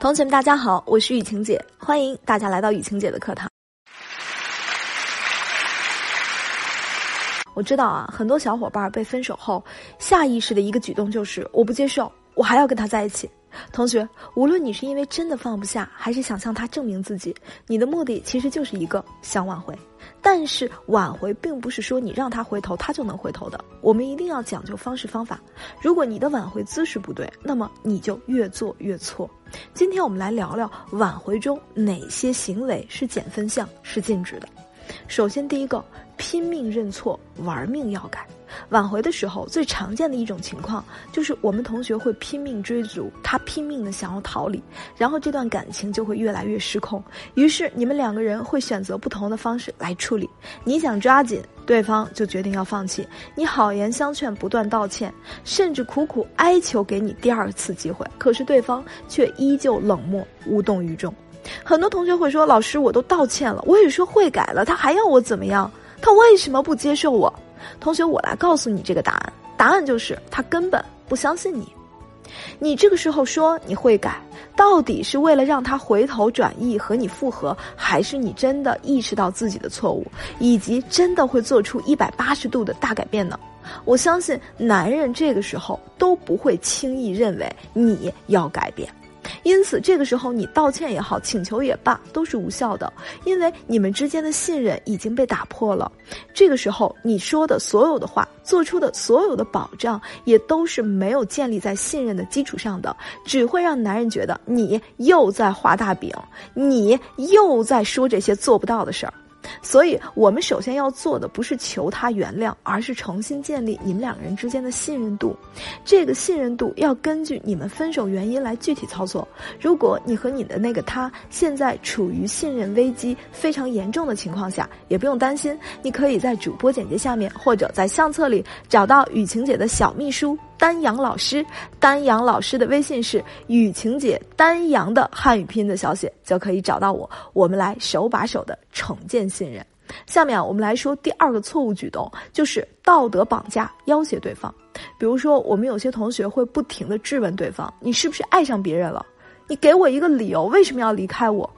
同学们，大家好，我是雨晴姐，欢迎大家来到雨晴姐的课堂。我知道啊，很多小伙伴被分手后，下意识的一个举动就是我不接受，我还要跟他在一起。同学，无论你是因为真的放不下，还是想向他证明自己，你的目的其实就是一个想挽回。但是挽回并不是说你让他回头，他就能回头的。我们一定要讲究方式方法。如果你的挽回姿势不对，那么你就越做越错。今天我们来聊聊挽回中哪些行为是减分项，是禁止的。首先，第一个，拼命认错，玩命要改。挽回的时候，最常见的一种情况就是我们同学会拼命追逐，他拼命的想要逃离，然后这段感情就会越来越失控。于是你们两个人会选择不同的方式来处理。你想抓紧，对方就决定要放弃。你好言相劝，不断道歉，甚至苦苦哀求给你第二次机会，可是对方却依旧冷漠无动于衷。很多同学会说：“老师，我都道歉了，我也说会改了，他还要我怎么样？他为什么不接受我？”同学，我来告诉你这个答案。答案就是他根本不相信你。你这个时候说你会改，到底是为了让他回头转意和你复合，还是你真的意识到自己的错误，以及真的会做出一百八十度的大改变呢？我相信男人这个时候都不会轻易认为你要改变。因此，这个时候你道歉也好，请求也罢，都是无效的，因为你们之间的信任已经被打破了。这个时候你说的所有的话，做出的所有的保障，也都是没有建立在信任的基础上的，只会让男人觉得你又在画大饼，你又在说这些做不到的事儿。所以，我们首先要做的不是求他原谅，而是重新建立你们两个人之间的信任度。这个信任度要根据你们分手原因来具体操作。如果你和你的那个他现在处于信任危机非常严重的情况下，也不用担心，你可以在主播简介下面或者在相册里找到雨晴姐的小秘书。丹阳老师，丹阳老师的微信是雨晴姐，丹阳的汉语拼音的小写就可以找到我。我们来手把手的重建信任。下面啊，我们来说第二个错误举动，就是道德绑架要挟对方。比如说，我们有些同学会不停的质问对方：“你是不是爱上别人了？你给我一个理由，为什么要离开我？”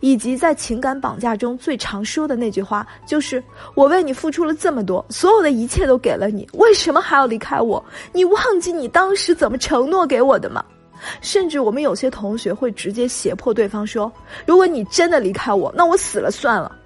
以及在情感绑架中最常说的那句话，就是我为你付出了这么多，所有的一切都给了你，为什么还要离开我？你忘记你当时怎么承诺给我的吗？甚至我们有些同学会直接胁迫对方说，如果你真的离开我，那我死了算了。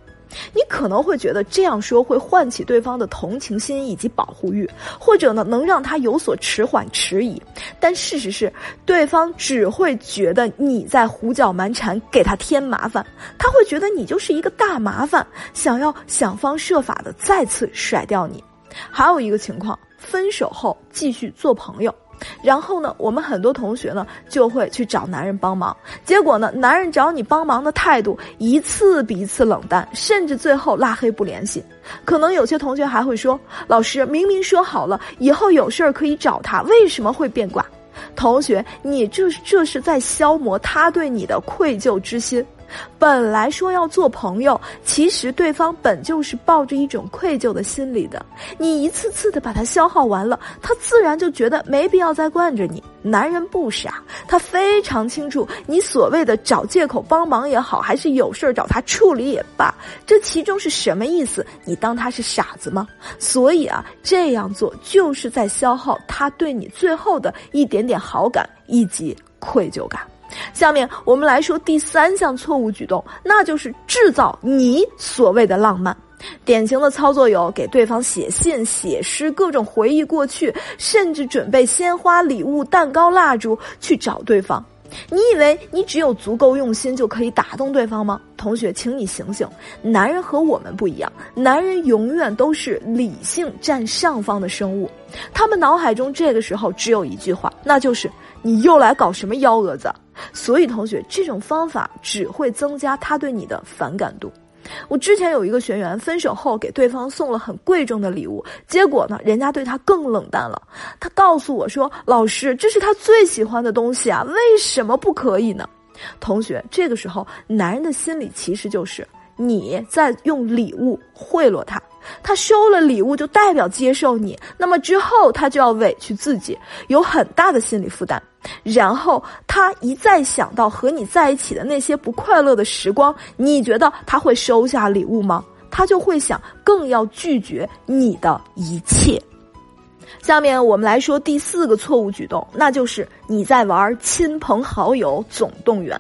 你可能会觉得这样说会唤起对方的同情心以及保护欲，或者呢能让他有所迟缓迟疑，但事实是，对方只会觉得你在胡搅蛮缠，给他添麻烦，他会觉得你就是一个大麻烦，想要想方设法的再次甩掉你。还有一个情况，分手后继续做朋友。然后呢，我们很多同学呢就会去找男人帮忙，结果呢，男人找你帮忙的态度一次比一次冷淡，甚至最后拉黑不联系。可能有些同学还会说：“老师明明说好了，以后有事儿可以找他，为什么会变卦？”同学，你这这是在消磨他对你的愧疚之心。本来说要做朋友，其实对方本就是抱着一种愧疚的心理的。你一次次的把他消耗完了，他自然就觉得没必要再惯着你。男人不傻，他非常清楚你所谓的找借口帮忙也好，还是有事儿找他处理也罢，这其中是什么意思？你当他是傻子吗？所以啊，这样做就是在消耗他对你最后的一点点好感以及愧疚感。下面我们来说第三项错误举动，那就是制造你所谓的浪漫。典型的操作有给对方写信、写诗，各种回忆过去，甚至准备鲜花、礼物、蛋糕、蜡烛去找对方。你以为你只有足够用心就可以打动对方吗？同学，请你醒醒！男人和我们不一样，男人永远都是理性占上方的生物，他们脑海中这个时候只有一句话，那就是你又来搞什么幺蛾子。所以，同学，这种方法只会增加他对你的反感度。我之前有一个学员分手后给对方送了很贵重的礼物，结果呢，人家对他更冷淡了。他告诉我说：“老师，这是他最喜欢的东西啊，为什么不可以呢？”同学，这个时候男人的心理其实就是。你在用礼物贿赂他。他收了礼物就代表接受你，那么之后他就要委屈自己，有很大的心理负担。然后他一再想到和你在一起的那些不快乐的时光，你觉得他会收下礼物吗？他就会想更要拒绝你的一切。下面我们来说第四个错误举动，那就是你在玩亲朋好友总动员。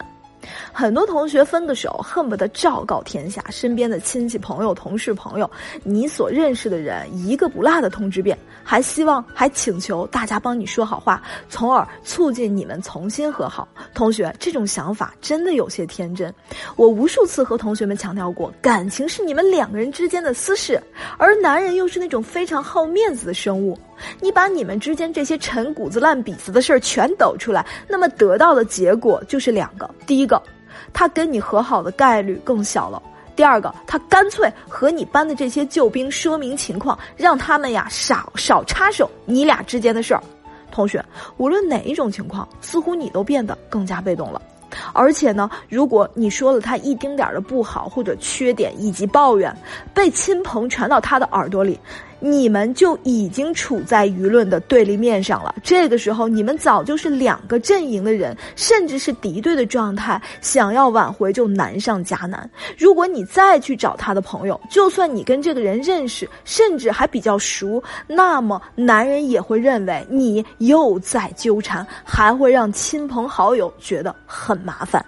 很多同学分的手，恨不得昭告天下，身边的亲戚朋友、同事朋友，你所认识的人一个不落的通知遍，还希望还请求大家帮你说好话，从而促进你们重新和好。同学，这种想法真的有些天真。我无数次和同学们强调过，感情是你们两个人之间的私事，而男人又是那种非常好面子的生物。你把你们之间这些陈谷子烂痞子的事儿全抖出来，那么得到的结果就是两个：第一个。他跟你和好的概率更小了。第二个，他干脆和你班的这些救兵说明情况，让他们呀少少插手你俩之间的事儿。同学，无论哪一种情况，似乎你都变得更加被动了。而且呢，如果你说了他一丁点儿的不好或者缺点以及抱怨，被亲朋传到他的耳朵里。你们就已经处在舆论的对立面上了。这个时候，你们早就是两个阵营的人，甚至是敌对的状态，想要挽回就难上加难。如果你再去找他的朋友，就算你跟这个人认识，甚至还比较熟，那么男人也会认为你又在纠缠，还会让亲朋好友觉得很麻烦。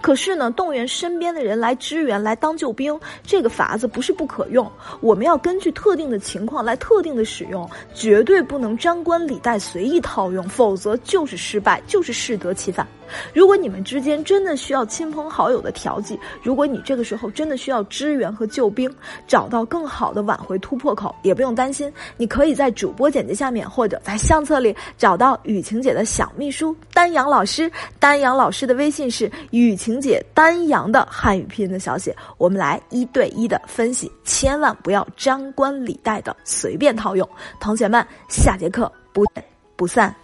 可是呢，动员身边的人来支援，来当救兵，这个法子不是不可用。我们要根据特定的情况来特定的使用，绝对不能张冠李戴随意套用，否则就是失败，就是适得其反。如果你们之间真的需要亲朋好友的调剂，如果你这个时候真的需要支援和救兵，找到更好的挽回突破口，也不用担心，你可以在主播简介下面或者在相册里找到雨晴姐的小秘书丹阳老师。丹阳老师的微信是雨晴姐丹阳的汉语拼音的小写，我们来一对一的分析，千万不要张冠李戴的随便套用。同学们，下节课不见不散。